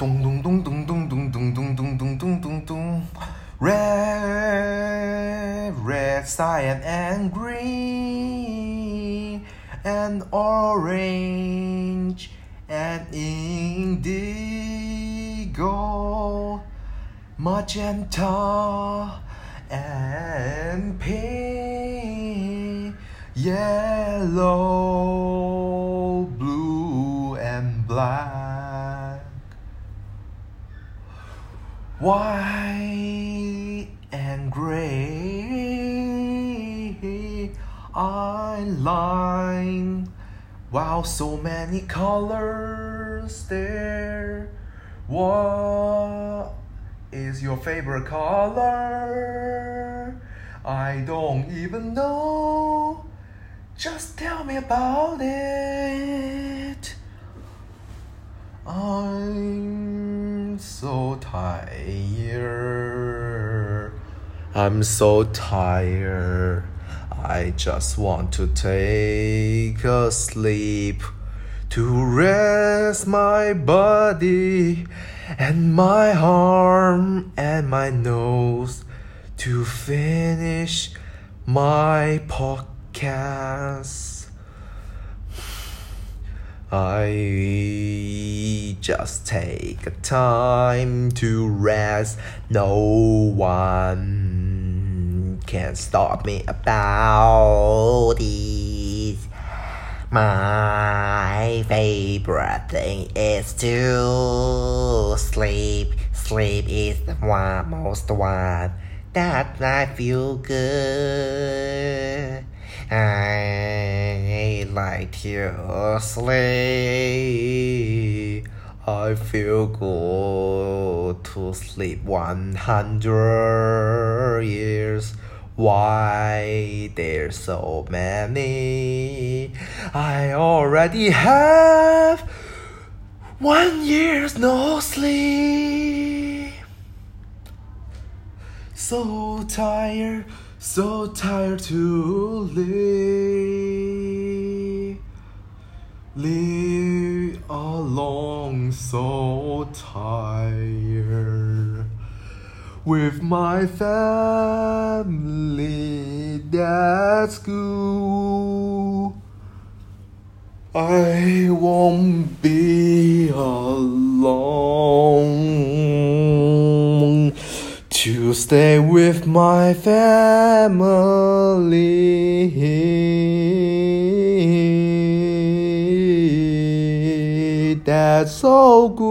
Dum dum dum dum dum dum dum dum dum dum dum. Red, red, cyan and green and orange and indigo, magenta and pink, yellow, blue and black, white and gray. I line. Wow, so many colors there. What is your favorite color? I don't even know. Just tell me about it. Tired. I'm so tired. I just want to take a sleep to rest my body and my arm and my nose to finish my podcast. I just take a time to rest. No one can stop me about this. My favorite thing is to sleep. Sleep is the one most one that I feel good. I like to sleep. I feel good to sleep 100 years. Why there's so many? I already have one year's no sleep. So tired, so tired to live. Live alone, so tired. With my family at school. I won't be alone to stay with my family. That's so good.